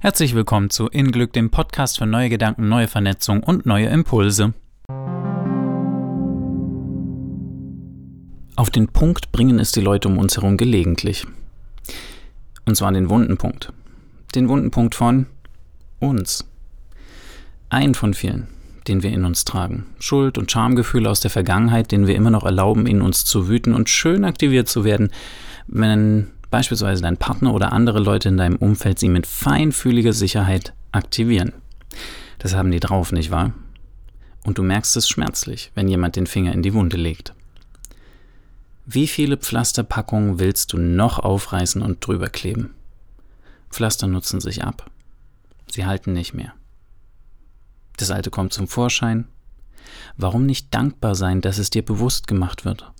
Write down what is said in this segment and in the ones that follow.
Herzlich willkommen zu In Glück, dem Podcast für neue Gedanken, neue Vernetzung und neue Impulse. Auf den Punkt bringen es die Leute um uns herum gelegentlich. Und zwar den wunden Punkt. Den wunden Punkt von uns. Ein von vielen, den wir in uns tragen. Schuld- und Schamgefühle aus der Vergangenheit, denen wir immer noch erlauben, in uns zu wüten und schön aktiviert zu werden, wenn beispielsweise dein Partner oder andere Leute in deinem Umfeld sie mit feinfühliger Sicherheit aktivieren. Das haben die drauf, nicht wahr? Und du merkst es schmerzlich, wenn jemand den Finger in die Wunde legt. Wie viele Pflasterpackungen willst du noch aufreißen und drüber kleben? Pflaster nutzen sich ab. Sie halten nicht mehr. Das Alte kommt zum Vorschein. Warum nicht dankbar sein, dass es dir bewusst gemacht wird?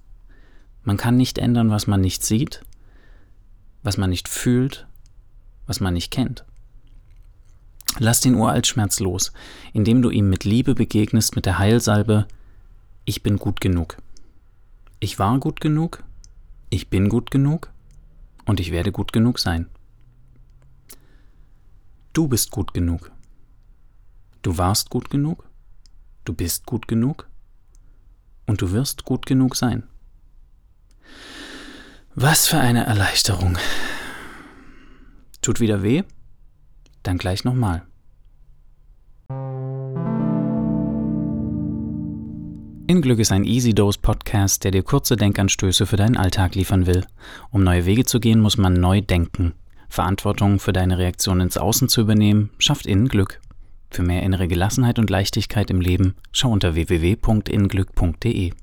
Man kann nicht ändern, was man nicht sieht, was man nicht fühlt, was man nicht kennt. Lass den Uraltschmerz los, indem du ihm mit Liebe begegnest mit der Heilsalbe Ich bin gut genug. Ich war gut genug, ich bin gut genug und ich werde gut genug sein. Du bist gut genug. Du warst gut genug, du bist gut genug und du wirst gut genug sein. Was für eine Erleichterung. Tut wieder weh? Dann gleich nochmal. In Glück ist ein Easy Dose Podcast, der dir kurze Denkanstöße für deinen Alltag liefern will. Um neue Wege zu gehen, muss man neu denken. Verantwortung für deine Reaktion ins Außen zu übernehmen, schafft innen Glück. Für mehr innere Gelassenheit und Leichtigkeit im Leben schau unter www.inglück.de.